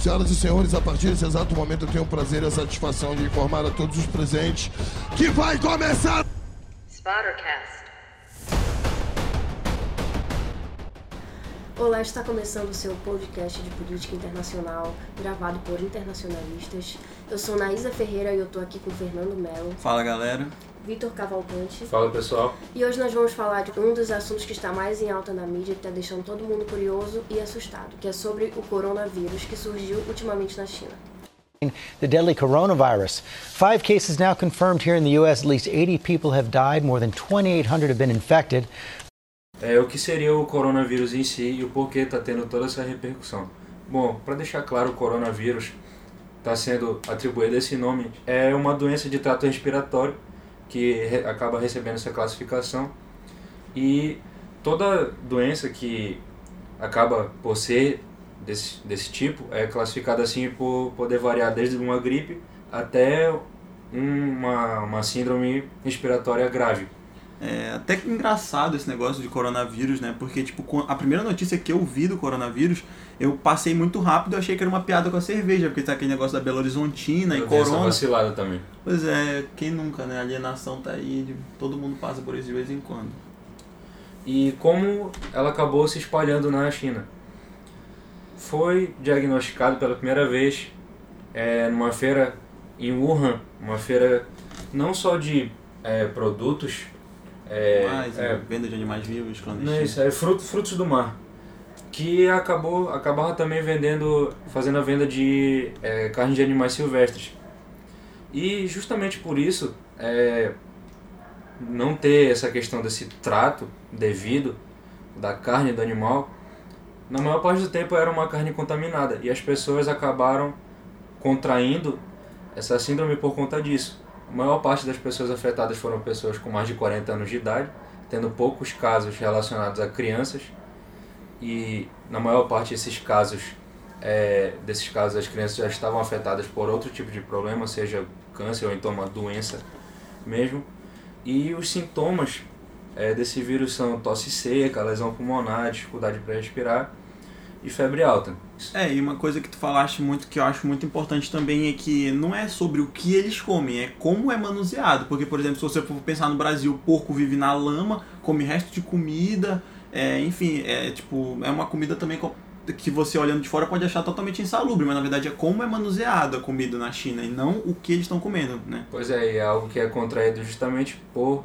Senhoras e senhores, a partir desse exato momento eu tenho o prazer e a satisfação de informar a todos os presentes que vai começar. Spottercast. Olá, está começando o seu podcast de política internacional, gravado por internacionalistas. Eu sou Naísa Ferreira e eu estou aqui com Fernando Melo. Fala, galera. Vitor Cavalcante. Fala pessoal. E hoje nós vamos falar de um dos assuntos que está mais em alta na mídia, que está deixando todo mundo curioso e assustado, que é sobre o coronavírus que surgiu ultimamente na China. The deadly coronavirus. Five cases now confirmed here in the U.S. At least 80 people have died, more than 2,800 have been infected. É, o que seria o coronavírus em si e o porquê está tendo toda essa repercussão? Bom, para deixar claro, o coronavírus está sendo atribuído esse nome. É uma doença de trato respiratório que re acaba recebendo essa classificação. E toda doença que acaba por ser desse, desse tipo é classificada assim por poder variar desde uma gripe até uma, uma síndrome respiratória grave. É até que engraçado esse negócio de coronavírus, né? Porque, tipo, a primeira notícia que eu vi do coronavírus, eu passei muito rápido achei que era uma piada com a cerveja, porque tá aquele negócio da Belo Horizontina eu e corona. Vacilada também. Pois é, quem nunca, né? A alienação tá aí, todo mundo passa por isso de vez em quando. E como ela acabou se espalhando na China? Foi diagnosticado pela primeira vez é, numa feira em Wuhan, uma feira não só de é, produtos é, Mais, é, venda de animais vivos clandestinos. Não, isso é frutos, frutos do mar. Que acabou, acabava também vendendo, fazendo a venda de é, carne de animais silvestres. E justamente por isso, é, não ter essa questão desse trato devido da carne do animal, na maior parte do tempo era uma carne contaminada. E as pessoas acabaram contraindo essa síndrome por conta disso. A maior parte das pessoas afetadas foram pessoas com mais de 40 anos de idade, tendo poucos casos relacionados a crianças. E na maior parte desses casos, é, desses casos as crianças já estavam afetadas por outro tipo de problema, seja câncer ou então uma doença mesmo. E os sintomas é, desse vírus são tosse seca, lesão pulmonar, dificuldade para respirar e febre alta. É, e uma coisa que tu falaste muito que eu acho muito importante também é que não é sobre o que eles comem, é como é manuseado. Porque, por exemplo, se você for pensar no Brasil, o porco vive na lama, come resto de comida, é, enfim, é tipo, é uma comida também que você olhando de fora pode achar totalmente insalubre, mas na verdade é como é manuseada a comida na China e não o que eles estão comendo, né? Pois é, e é algo que é contraído justamente por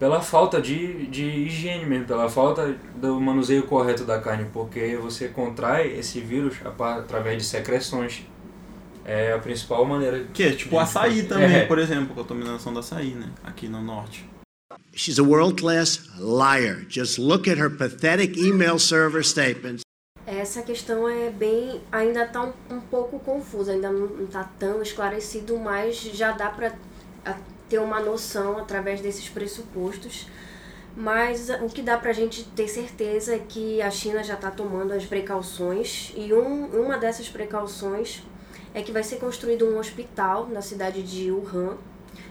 pela falta de, de higiene mesmo, pela falta do manuseio correto da carne, porque você contrai esse vírus através de secreções. É a principal maneira. Que é tipo açaí também, é. por exemplo, contaminação do açaí, né? Aqui no norte. She's a world-class liar. Just look at her pathetic email server statements. Essa questão é bem, ainda está um, um, pouco confusa, ainda não está tão esclarecido, mas já dá para ter uma noção através desses pressupostos. Mas o que dá para a gente ter certeza é que a China já está tomando as precauções e um, uma dessas precauções é que vai ser construído um hospital na cidade de Wuhan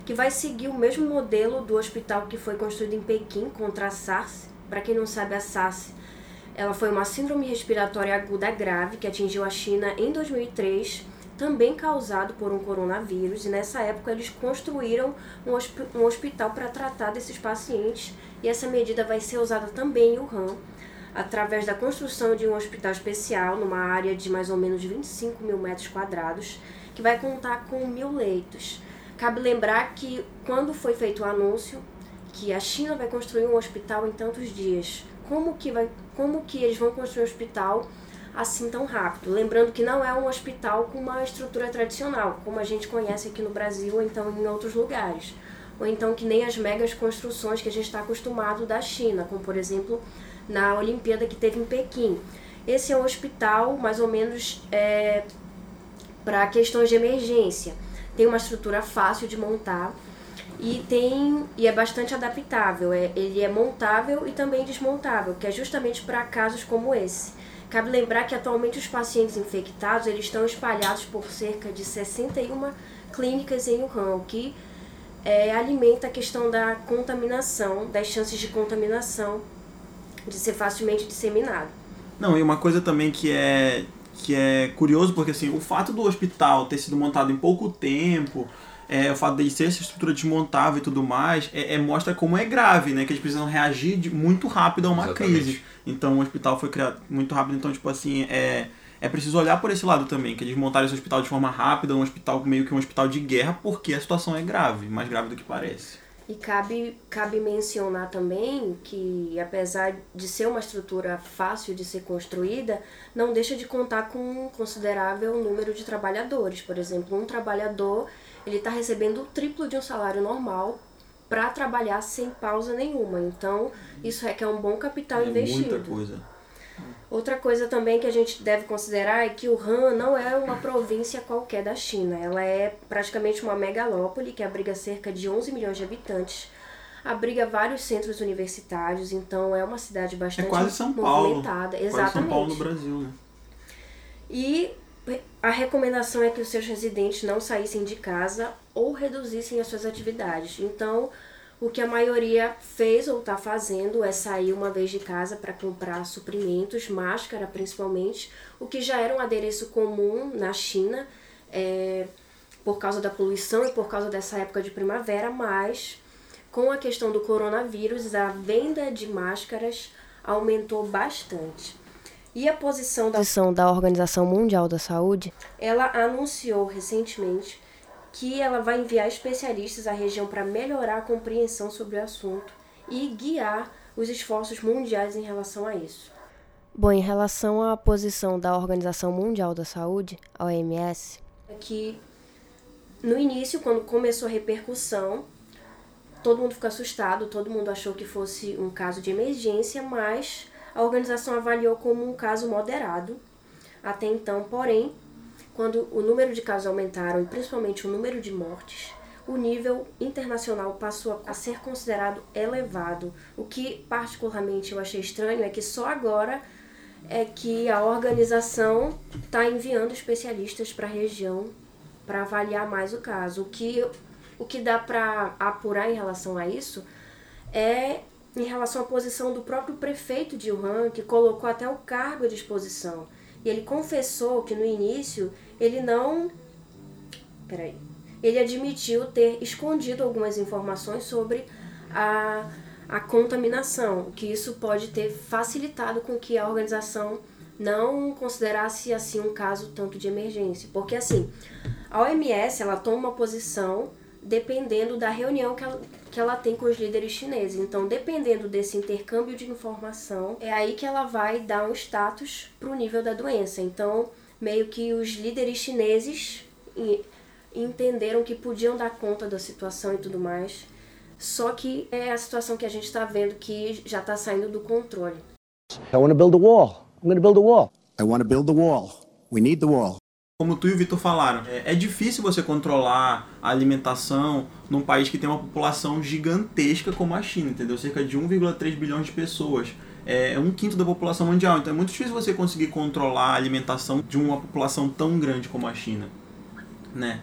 que vai seguir o mesmo modelo do hospital que foi construído em Pequim contra a SARS. Para quem não sabe, a SARS ela foi uma síndrome respiratória aguda grave que atingiu a China em 2003 também causado por um coronavírus, e nessa época eles construíram um, um hospital para tratar desses pacientes, e essa medida vai ser usada também em Wuhan, através da construção de um hospital especial numa área de mais ou menos 25 mil metros quadrados, que vai contar com mil leitos. Cabe lembrar que quando foi feito o anúncio que a China vai construir um hospital em tantos dias, como que, vai, como que eles vão construir um hospital assim tão rápido. Lembrando que não é um hospital com uma estrutura tradicional, como a gente conhece aqui no Brasil ou então em outros lugares. Ou então que nem as megas construções que a gente está acostumado da China, como por exemplo na Olimpíada que teve em Pequim. Esse é um hospital mais ou menos é, para questões de emergência. Tem uma estrutura fácil de montar e tem e é bastante adaptável. É, ele é montável e também desmontável, que é justamente para casos como esse. Cabe lembrar que atualmente os pacientes infectados eles estão espalhados por cerca de 61 clínicas em Wuhan, o que é, alimenta a questão da contaminação, das chances de contaminação de ser facilmente disseminado. Não, e uma coisa também que é que é curioso porque assim, o fato do hospital ter sido montado em pouco tempo, é, o fato de ser essa estrutura desmontável e tudo mais, é, é, mostra como é grave, né? Que eles precisam reagir de, muito rápido a uma Exatamente. crise. Então o hospital foi criado muito rápido, então, tipo assim, é, é preciso olhar por esse lado também, que eles montaram esse hospital de forma rápida, um hospital meio que um hospital de guerra, porque a situação é grave, mais grave do que parece. E cabe, cabe mencionar também que, apesar de ser uma estrutura fácil de ser construída, não deixa de contar com um considerável número de trabalhadores. Por exemplo, um trabalhador ele está recebendo o triplo de um salário normal para trabalhar sem pausa nenhuma. Então, isso requer um bom capital é investido. Muita coisa. Outra coisa também que a gente deve considerar é que o Han não é uma província qualquer da China. Ela é praticamente uma megalópole que abriga cerca de 11 milhões de habitantes. Abriga vários centros universitários, então é uma cidade bastante é quase São Paulo. Exatamente. Quase São Paulo no Brasil, né? E a recomendação é que os seus residentes não saíssem de casa ou reduzissem as suas atividades. Então, o que a maioria fez ou está fazendo é sair uma vez de casa para comprar suprimentos, máscara principalmente, o que já era um adereço comum na China é, por causa da poluição e por causa dessa época de primavera, mas com a questão do coronavírus, a venda de máscaras aumentou bastante. E a posição da, da Organização Mundial da Saúde, ela anunciou recentemente que ela vai enviar especialistas à região para melhorar a compreensão sobre o assunto e guiar os esforços mundiais em relação a isso. Bom, em relação à posição da Organização Mundial da Saúde, a OMS, é que no início, quando começou a repercussão, todo mundo ficou assustado, todo mundo achou que fosse um caso de emergência, mas a organização avaliou como um caso moderado até então, porém, quando o número de casos aumentaram e principalmente o número de mortes, o nível internacional passou a ser considerado elevado. O que particularmente eu achei estranho é que só agora é que a organização está enviando especialistas para a região para avaliar mais o caso. O que, o que dá para apurar em relação a isso é em relação à posição do próprio prefeito de Wuhan, que colocou até o cargo à disposição. E ele confessou que no início ele não. Peraí. Ele admitiu ter escondido algumas informações sobre a, a contaminação, que isso pode ter facilitado com que a organização não considerasse assim um caso tanto de emergência. Porque assim, a OMS ela toma uma posição dependendo da reunião que ela, que ela tem com os líderes chineses. Então, dependendo desse intercâmbio de informação, é aí que ela vai dar um status para o nível da doença. Então, meio que os líderes chineses entenderam que podiam dar conta da situação e tudo mais. Só que é a situação que a gente está vendo que já está saindo do controle. I want to build a wall. I'm going to build a wall. I want to build the wall. We need the wall. Como tu e o Vitor falaram, é, é difícil você controlar a alimentação num país que tem uma população gigantesca como a China, entendeu? Cerca de 1,3 bilhões de pessoas é um quinto da população mundial. Então é muito difícil você conseguir controlar a alimentação de uma população tão grande como a China. Né?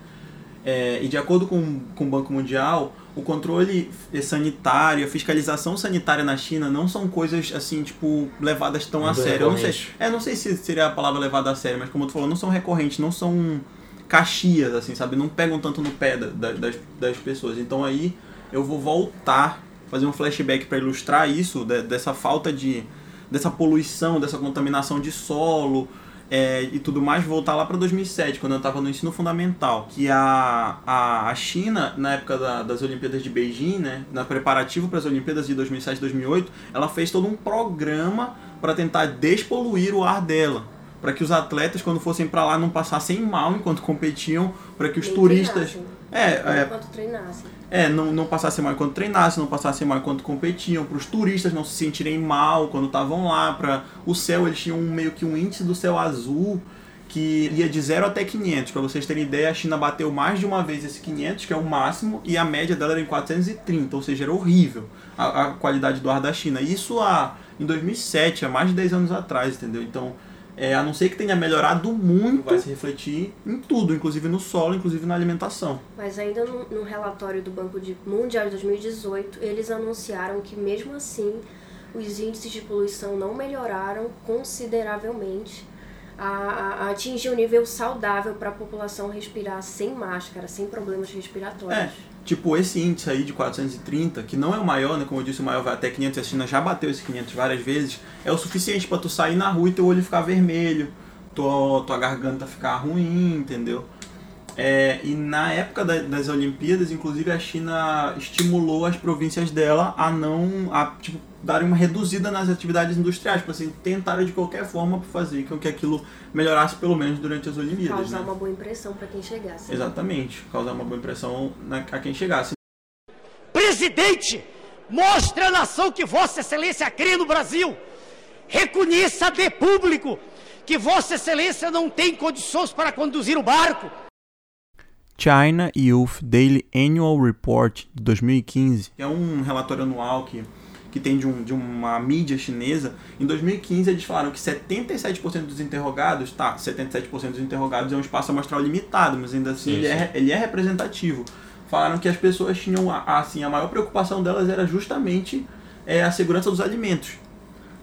É, e de acordo com, com o Banco Mundial, o controle sanitário, a fiscalização sanitária na China não são coisas assim, tipo, levadas tão a sério. Eu não sei, é, não sei se seria a palavra levada a sério, mas como tu falou, não são recorrentes, não são caxias, assim, sabe? Não pegam tanto no pé da, da, das, das pessoas. Então aí eu vou voltar fazer um flashback para ilustrar isso, de, dessa falta de. dessa poluição, dessa contaminação de solo. É, e tudo mais, voltar lá para 2007, quando eu estava no ensino fundamental, que a, a, a China, na época da, das Olimpíadas de Beijing, né, na preparativo para as Olimpíadas de 2007 e 2008, ela fez todo um programa para tentar despoluir o ar dela, para que os atletas, quando fossem para lá, não passassem mal enquanto competiam, para que os turistas. É, é, enquanto treinassem. É, não, não passassem mal enquanto treinassem, não passassem mal enquanto competiam, para os turistas não se sentirem mal quando estavam lá, para o céu, eles tinham meio que um índice do céu azul que ia de 0 até 500. Para vocês terem ideia, a China bateu mais de uma vez esse 500, que é o máximo, e a média dela era em 430, ou seja, era horrível a, a qualidade do ar da China. Isso há, em 2007, há mais de 10 anos atrás, entendeu? Então, é, a não ser que tenha melhorado muito, vai se refletir em tudo, inclusive no solo, inclusive na alimentação. Mas ainda no, no relatório do Banco de Mundial de 2018, eles anunciaram que mesmo assim os índices de poluição não melhoraram consideravelmente a, a atingir um nível saudável para a população respirar sem máscara, sem problemas respiratórios. É, tipo esse índice aí de 430, que não é o maior, né? Como eu disse, o maior vai até 500, a China já bateu esse 500 várias vezes, é o suficiente para tu sair na rua e teu olho ficar vermelho, tua, tua garganta ficar ruim, entendeu? É, e na época da, das Olimpíadas, inclusive a China estimulou as províncias dela a não a, tipo, darem uma reduzida nas atividades industriais, para assim, tentar de qualquer forma fazer com que aquilo melhorasse pelo menos durante as Olimpíadas. Causar né? uma boa impressão para quem chegasse. Exatamente, causar uma boa impressão na, a quem chegasse. Presidente, mostre a nação que Vossa Excelência crê no Brasil. Reconheça de público que Vossa Excelência não tem condições para conduzir o barco. China Youth Daily Annual Report de 2015. É um relatório anual que, que tem de, um, de uma mídia chinesa. Em 2015 eles falaram que 77% dos interrogados, tá, 77% dos interrogados é um espaço amostral limitado, mas ainda assim Sim, ele, sim. É, ele é representativo. Falaram que as pessoas tinham, assim, a maior preocupação delas era justamente é, a segurança dos alimentos.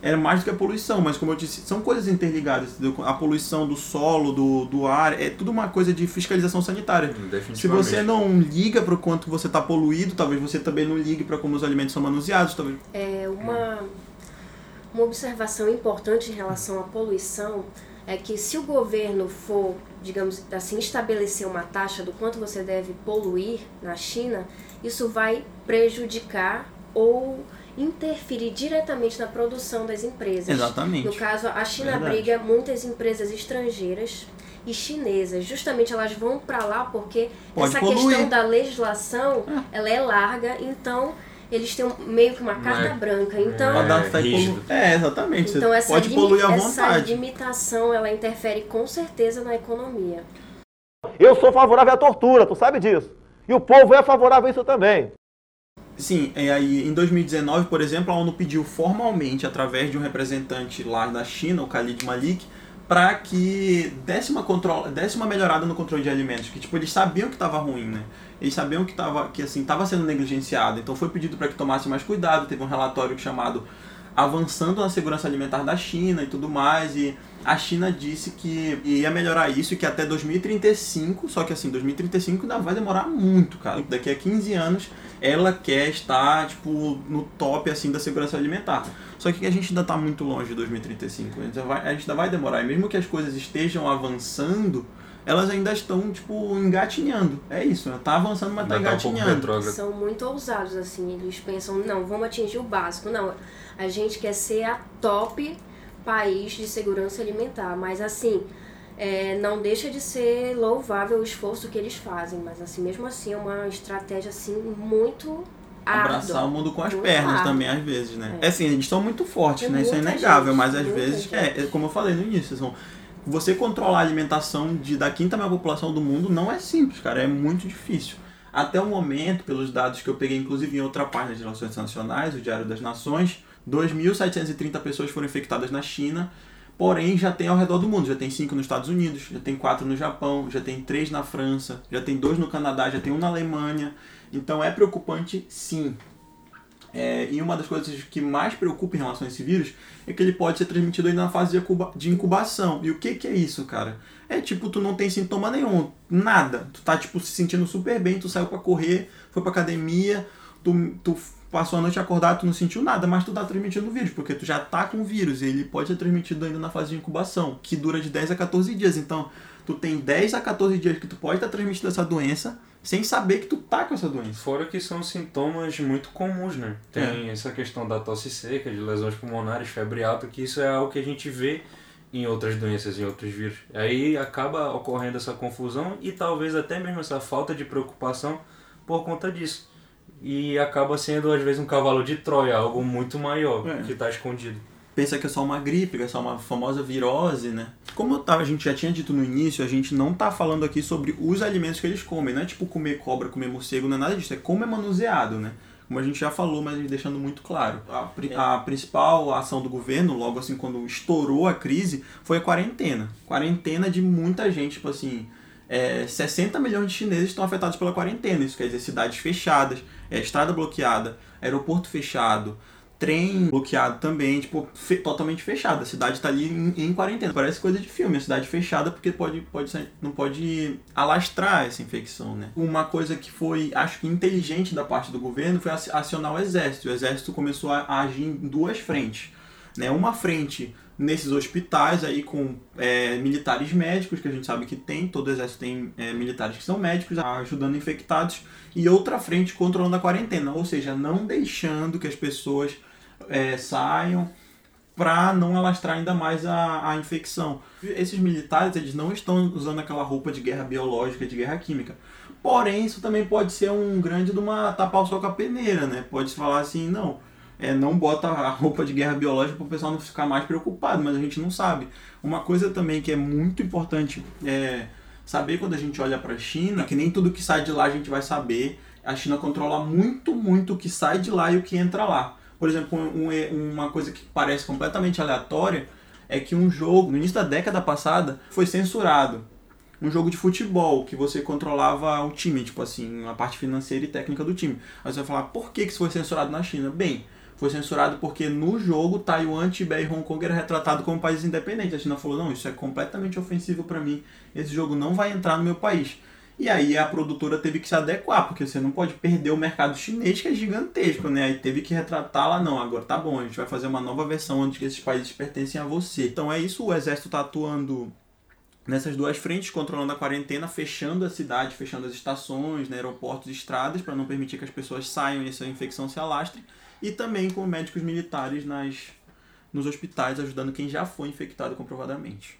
Era mais do que a poluição, mas como eu disse, são coisas interligadas. entendeu? A poluição do solo, do, do ar, é tudo uma coisa de fiscalização sanitária. Se Definitivamente. você não liga para o quanto você está poluído, talvez você também não ligue para como os alimentos são manuseados. Talvez... É uma, uma observação importante em relação à poluição é que se o governo for, digamos assim, estabelecer uma taxa do quanto você deve poluir na China, isso vai prejudicar ou interferir diretamente na produção das empresas. Exatamente. No caso, a China Verdade. abriga muitas empresas estrangeiras e chinesas. Justamente elas vão para lá porque Pode essa poluir. questão da legislação, ela é larga, então eles têm meio que uma carta é- branca. Então, É, É, exatamente. então essa, pode limi- poluir à essa vontade. limitação, ela interfere com certeza na economia. Eu sou favorável à tortura, tu sabe disso. E o povo é favorável a isso também. Sim, e aí em 2019, por exemplo, a ONU pediu formalmente, através de um representante lá da China, o Khalid Malik, para que desse uma, control... desse uma melhorada no controle de alimentos. Que tipo, eles sabiam que estava ruim, né? Eles sabiam que estava que, assim, sendo negligenciado. Então foi pedido para que tomasse mais cuidado. Teve um relatório chamado Avançando na Segurança Alimentar da China e tudo mais. E a China disse que ia melhorar isso e que até 2035, só que assim, 2035 ainda vai demorar muito, cara. Daqui a 15 anos ela quer estar, tipo, no top, assim, da segurança alimentar. Só que a gente ainda está muito longe de 2035. A gente, ainda vai, a gente ainda vai demorar. E mesmo que as coisas estejam avançando, elas ainda estão, tipo, engatinhando. É isso, né? Tá avançando, mas tá Ainda tá um engatinhando. São muito ousados, assim, eles pensam, não, vamos atingir o básico. Não, a gente quer ser a top país de segurança alimentar, mas assim, é, não deixa de ser louvável o esforço que eles fazem, mas assim, mesmo assim é uma estratégia assim muito Abraçar árdua. o mundo com as Muito pernas também, às vezes, né? É. É assim, eles estão muito fortes, Tem né? Isso é inegável, gente, mas às vezes, gente. é, é como eu falei no início, são, você controlar a alimentação de, da quinta maior população do mundo não é simples, cara, é muito difícil. Até o momento, pelos dados que eu peguei, inclusive em outra página de Relações Internacionais, o Diário das Nações, 2.730 pessoas foram infectadas na China, porém já tem ao redor do mundo. Já tem 5 nos Estados Unidos, já tem 4 no Japão, já tem 3 na França, já tem 2 no Canadá, já tem um na Alemanha. Então é preocupante sim. É, e uma das coisas que mais preocupa em relação a esse vírus é que ele pode ser transmitido ainda na fase de incuba- de incubação. E o que, que é isso, cara? É tipo, tu não tem sintoma nenhum, nada. Tu tá, tipo, se sentindo super bem, tu saiu pra correr, foi pra academia, tu, tu passou a noite acordado, tu não sentiu nada, mas tu tá transmitindo o vírus, porque tu já tá com o vírus e ele pode ser transmitido ainda na fase de incubação, que dura de 10 a 14 dias. Então, tu tem 10 a 14 dias que tu pode estar transmitindo essa doença sem saber que tu tá com essa doença. Fora que são sintomas muito comuns, né? É. Tem essa questão da tosse seca, de lesões pulmonares, febre alta, que isso é algo que a gente vê em outras doenças, em outros vírus. Aí acaba ocorrendo essa confusão e talvez até mesmo essa falta de preocupação por conta disso. E acaba sendo, às vezes, um cavalo de Troia, algo muito maior, É. que está escondido. pensa que é só uma gripe, que é só uma famosa virose, né? Como tava, a gente já tinha dito no início, a gente não tá falando aqui sobre os alimentos que eles comem, não é tipo comer cobra, comer morcego, não é nada disso, é como é manuseado, né? Como a gente já falou, mas deixando muito claro. A, pri- a principal ação do governo, logo assim, quando estourou a crise, foi a quarentena. Quarentena de muita gente, tipo assim, é, 60 milhões de chineses estão afetados pela quarentena. Isso quer dizer cidades fechadas, é, estrada bloqueada, aeroporto fechado, trem bloqueado também, tipo, fe totalmente fechada. A cidade tá ali em, em, quarentena. Parece coisa de filme, a cidade fechada porque pode, pode ser, não pode alastrar essa infecção, né? Uma coisa que foi, acho que inteligente da parte do governo foi acionar o exército. O exército começou a agir em duas frentes. Né? Uma frente nesses hospitais aí com é, militares médicos, que a gente sabe que tem, todo exército tem é, militares que são médicos, ajudando infectados, e outra frente controlando a quarentena, ou seja, não deixando que as pessoas é, saiam para não alastrar ainda mais a, a infecção. Esses militares eles não estão usando aquela roupa de guerra biológica, de guerra química. Porém, isso também pode ser um grande de uma tapar o sol com a peneira, né? Pode se falar assim, não, é, não bota a roupa de guerra biológica para o pessoal não ficar mais preocupado, mas a gente não sabe. Uma coisa também que é muito importante é saber quando a gente olha para a China, que nem tudo que sai de lá a gente vai saber. A China controla muito, muito o que sai de lá e o que entra lá. Por exemplo, um, uma coisa que parece completamente aleatória é que um jogo, no início da década passada, foi censurado. Um jogo de futebol, que você controlava o time, tipo assim, a parte financeira e técnica do time. Aí você vai falar, por que isso foi censurado na China? Bem, foi censurado porque no jogo Taiwan, Tibete e Hong Kong era retratado como países independentes. A China falou: não, isso é completamente ofensivo para mim, esse jogo não vai entrar no meu país. E aí a produtora teve que se adequar, porque você não pode perder o mercado chinês, que é gigantesco, né? Aí teve que retratar lá, não, agora tá bom, a gente vai fazer uma nova versão onde esses países pertencem a você. Então é isso, o exército tá atuando nessas duas frentes, controlando a quarentena, fechando a cidade, fechando as estações, né, aeroportos estradas, para não permitir que as pessoas saiam e essa infecção se alastre e também com médicos militares nas, nos hospitais, ajudando quem já foi infectado comprovadamente.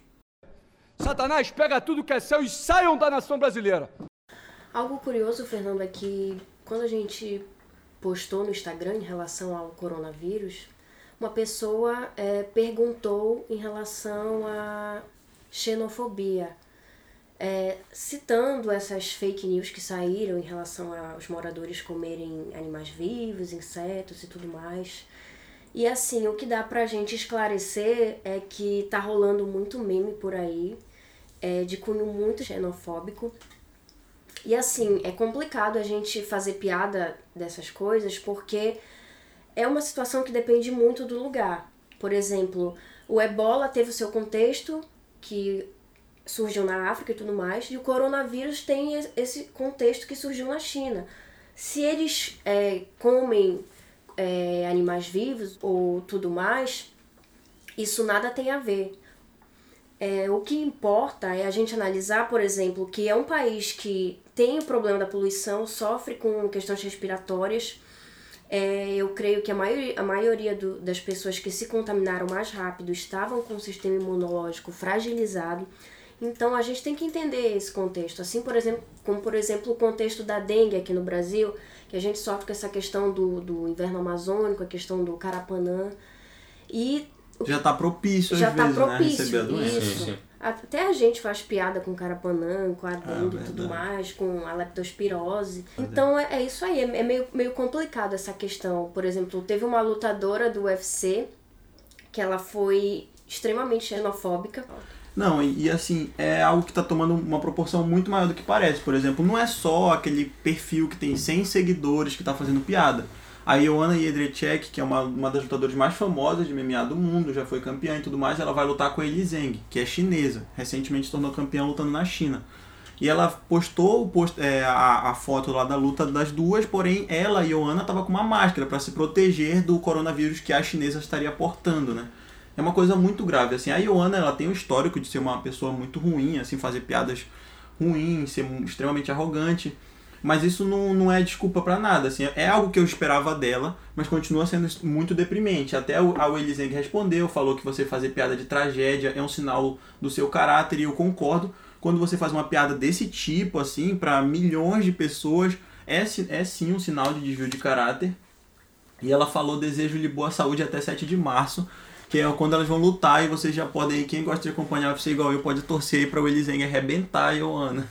Satanás, pega tudo que é seu e saiam da nação brasileira! Algo curioso, Fernando, é que quando a gente postou no Instagram em relação ao coronavírus, uma pessoa é, perguntou em relação à xenofobia é, citando essas fake news que saíram em relação aos moradores comerem animais vivos, insetos e tudo mais. E assim, o que dá pra gente esclarecer é que tá rolando muito meme por aí, é, de cunho muito xenofóbico. E assim, é complicado a gente fazer piada dessas coisas porque é uma situação que depende muito do lugar. Por exemplo, o ebola teve o seu contexto, que surgiu na África e tudo mais, e o coronavírus tem esse contexto que surgiu na China. Se eles é, comem é, animais vivos ou tudo mais, isso nada tem a ver. É, o que importa é a gente analisar, por exemplo, que é um país que tem o problema da poluição, sofre com questões respiratórias. É, eu creio que a maioria, a maioria do, das pessoas que se contaminaram mais rápido estavam com o sistema imunológico fragilizado. Então a gente tem que entender esse contexto, assim por exemplo, como por exemplo o contexto da dengue aqui no Brasil, que a gente sofre com essa questão do, do inverno amazônico, a questão do carapanã e já está propício já às tá vezes, propício, né, receber a doença. Isso. Sim. Até a gente faz piada com carapanã, com a dengue ah, e tudo mais, com a leptospirose. Então é, é isso aí, é, é meio, meio complicado essa questão. Por exemplo, teve uma lutadora do UFC que ela foi extremamente xenofóbica. Não, e, e, assim, é algo que está tomando uma proporção muito maior do que parece. Por exemplo, não é só aquele perfil que tem 100 seguidores que está fazendo piada. A Ioana Jedrzejczyk, que é uma, uma das lutadoras mais famosas de MMA do mundo, já foi campeã e tudo mais, ela vai lutar com a Eli Zeng, que é chinesa. Recentemente se tornou campeã lutando na China. E ela postou post, é, a, a foto lá da luta das duas, porém ela, Ioana, estava com uma máscara para se proteger do coronavírus que a chinesa estaria portando, né? É uma coisa muito grave. Assim, a Ioana ela tem um histórico de ser uma pessoa muito ruim, assim, fazer piadas ruins, ser extremamente arrogante. Mas isso não, não é desculpa para nada. Assim, é algo que eu esperava dela, mas continua sendo muito deprimente. Até a Willy respondeu, falou que você fazer piada de tragédia é um sinal do seu caráter, e eu concordo. Quando você faz uma piada desse tipo, assim, para milhões de pessoas, é, é sim um sinal de desvio de caráter. E ela falou desejo-lhe boa saúde até 7 de março que é quando elas vão lutar e vocês já podem, quem gosta de acompanhar UFC igual eu, pode torcer para o Eliseng arrebentar a Ioana.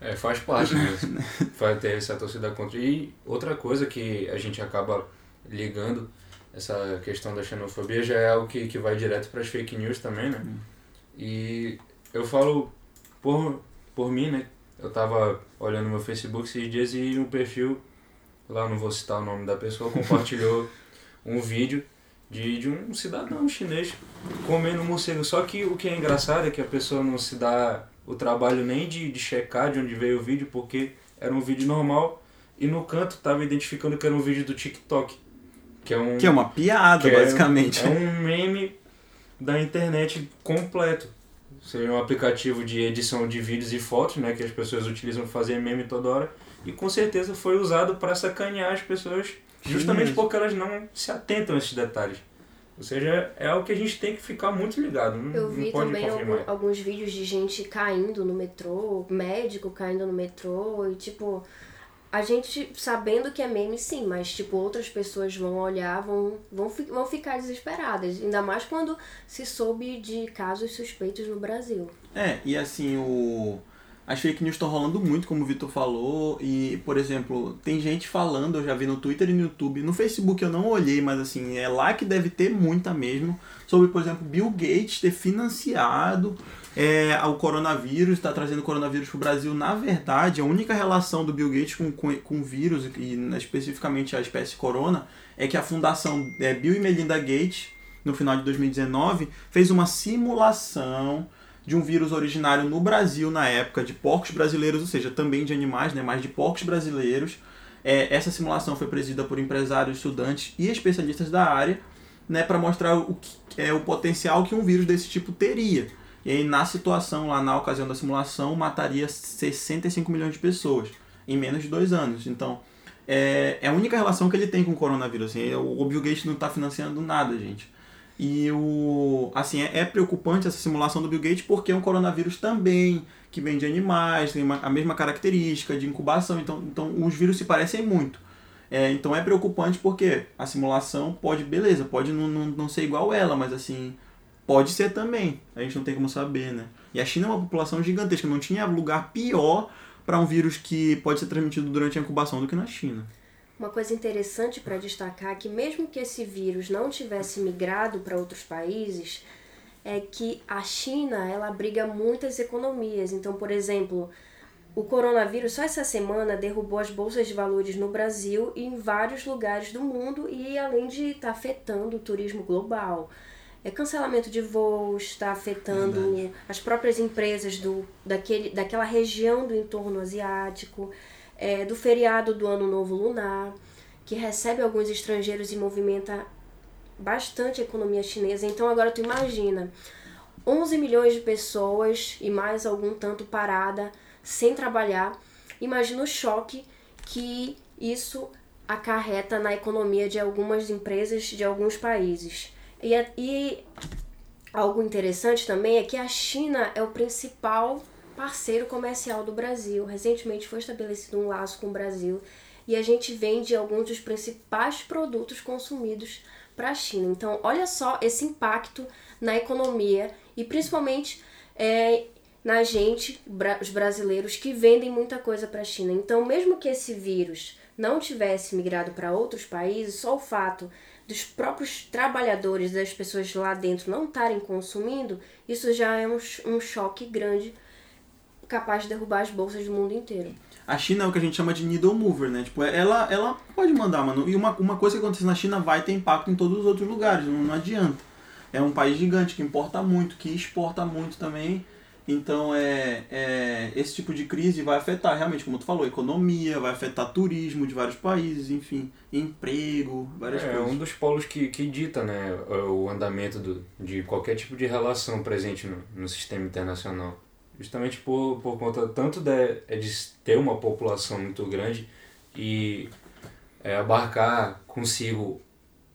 É, faz parte mesmo. Vai ter essa torcida contra. E outra coisa que a gente acaba ligando, essa questão da xenofobia, já é algo que, que vai direto para as fake news também, né? Hum. E eu falo por, por mim, né? Eu tava olhando meu Facebook esses dias e um perfil, lá não vou citar o nome da pessoa, compartilhou um vídeo de, de um cidadão chinês comendo morcego. Só que o que é engraçado é que a pessoa não se dá o trabalho nem de, de checar de onde veio o vídeo, porque era um vídeo normal e no canto tava identificando que era um vídeo do TikTok. Que é, um, Que é uma piada, que é- basicamente. É, um meme da internet completo. Seria um aplicativo de edição de vídeos e fotos, né, que as pessoas utilizam para fazer meme toda hora. E com certeza foi usado para sacanear as pessoas, justamente mesmo. porque elas não se atentam a esses detalhes. Ou seja, é algo que a gente tem que ficar muito ligado. Não, Eu não vi pode também algum- alguns vídeos de gente caindo no metrô, médico caindo no metrô, e tipo, a gente sabendo que é meme sim, mas tipo, outras pessoas vão olhar, vão, vão, fi- vão ficar desesperadas. Ainda mais quando se soube de casos suspeitos no Brasil. É, e assim, o. As fake news estão rolando muito, como o Vitor falou, e, por exemplo, tem gente falando, eu já vi no Twitter e no YouTube, no Facebook eu não olhei, mas assim, é lá que deve ter muita mesmo, sobre, por exemplo, Bill Gates ter financiado é, o coronavírus, está trazendo o coronavírus para o Brasil. Na verdade, a única relação do Bill Gates com, com, com o vírus, e né, especificamente a espécie corona, é que a fundação é, Bill e Melinda Gates, no final de 2019, fez uma simulação de um vírus originário no Brasil na época, de porcos brasileiros, ou seja, também de animais, né, mas de porcos brasileiros. É, essa simulação foi presidida por empresários, estudantes e especialistas da área, né, para mostrar o, que, é, o potencial que um vírus desse tipo teria. E aí, na situação, lá na ocasião da simulação, mataria 65 milhões de pessoas em menos de dois anos. Então, é, é a única relação que ele tem com o coronavírus. Assim, o Bill Gates não está financiando nada, gente. E o assim é, é preocupante essa simulação do Bill Gates porque é um coronavírus também que vem de animais, tem uma- a mesma característica de incubação, então, então os vírus se parecem muito. É, então é preocupante porque a simulação pode, beleza, pode não, não, não ser igual ela, mas assim, pode ser também. A gente não tem como saber, né? E a China é uma população gigantesca, não tinha lugar pior para um vírus que pode ser transmitido durante a incubação do que na China. Uma coisa interessante para destacar é que mesmo que esse vírus não tivesse migrado para outros países, é que a China ela abriga muitas economias. Então, por exemplo, o coronavírus só essa semana derrubou as bolsas de valores no Brasil e em vários lugares do mundo e além de estar afetando o turismo global. É cancelamento de voos, está afetando as próprias empresas do, daquele, daquela região do entorno asiático, é, do feriado do Ano Novo Lunar, que recebe alguns estrangeiros e movimenta bastante a economia chinesa. Então agora tu imagina, 11 milhões de pessoas e mais algum tanto parada, sem trabalhar. Imagina o choque que isso acarreta na economia de algumas empresas de alguns países. E, a- e algo interessante também é que a China é o principal parceiro comercial do Brasil. Recentemente foi estabelecido um laço com o Brasil e a gente vende alguns dos principais produtos consumidos para a China. Então, olha só esse impacto na economia e principalmente é, na gente, bra- os brasileiros, que vendem muita coisa para a China. Então, mesmo que esse vírus não tivesse migrado para outros países, só o fato dos próprios trabalhadores, das pessoas lá dentro não estarem consumindo, isso já é um, um choque grande, capaz de derrubar as bolsas do mundo inteiro. A China é o que a gente chama de needle mover, né? Tipo, ela, ela pode mandar, mano. E uma, uma coisa que acontece na China vai ter impacto em todos os outros lugares, não, não adianta. É um país gigante que importa muito, que exporta muito também. Então, é, é, esse tipo de crise vai afetar, realmente, como tu falou, a economia, vai afetar turismo de vários países, enfim, emprego, várias É coisas. um dos polos que, que dita né, o andamento do, de qualquer tipo de relação presente no, no sistema internacional. Justamente por, por conta tanto de, é de ter uma população muito grande e é, abarcar consigo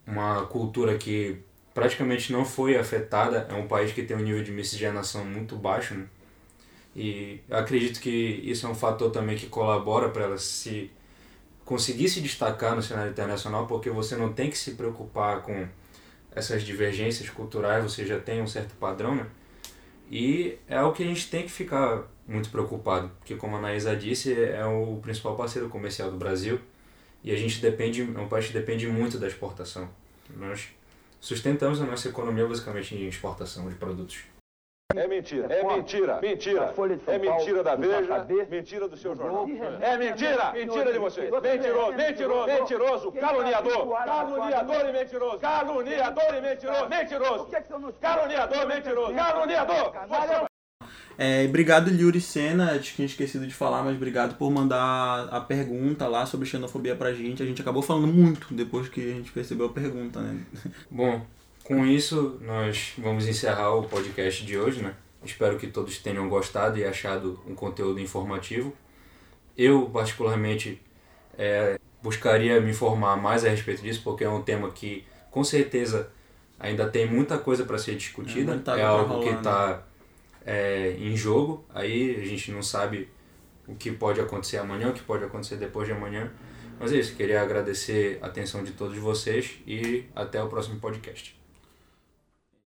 uma cultura que praticamente não foi afetada. É um país que tem um nível de miscigenação muito baixo. Né? E acredito que isso é um fator também que colabora para ela se conseguir se destacar no cenário internacional, porque você não tem que se preocupar com essas divergências culturais, você já tem um certo padrão, né? E é o que a gente tem que ficar muito preocupado, porque como a Anaísa disse, é o principal parceiro comercial do Brasil e a gente depende, é um país que depende muito da exportação. Nós sustentamos a nossa economia basicamente em exportação de produtos. É mentira, é mentira, mentira. É mentira da Veja, mentira do seu jornal. É mentira, mentira de vocês. Mentiroso, mentiroso, mentiroso, caluniador, caluniador e mentiroso, caluniador e mentiroso, mentiroso, caluniador, mentiroso, caluniador. É, obrigado, Yuri Senna. Tinha esquecido de falar, mas obrigado por mandar a pergunta lá sobre xenofobia pra gente. A gente acabou falando muito depois que a gente percebeu a pergunta, né? Bom, com isso, nós vamos encerrar o podcast de hoje, né? Espero que todos tenham gostado e achado um conteúdo informativo. Eu, particularmente, é, buscaria me informar mais a respeito disso, porque é um tema que, com certeza, ainda tem muita coisa para ser discutida. É, é algo que está é, em jogo. Aí a gente não sabe o que pode acontecer amanhã, o que pode acontecer depois de amanhã. Mas é isso, queria agradecer a atenção de todos vocês e até o próximo podcast.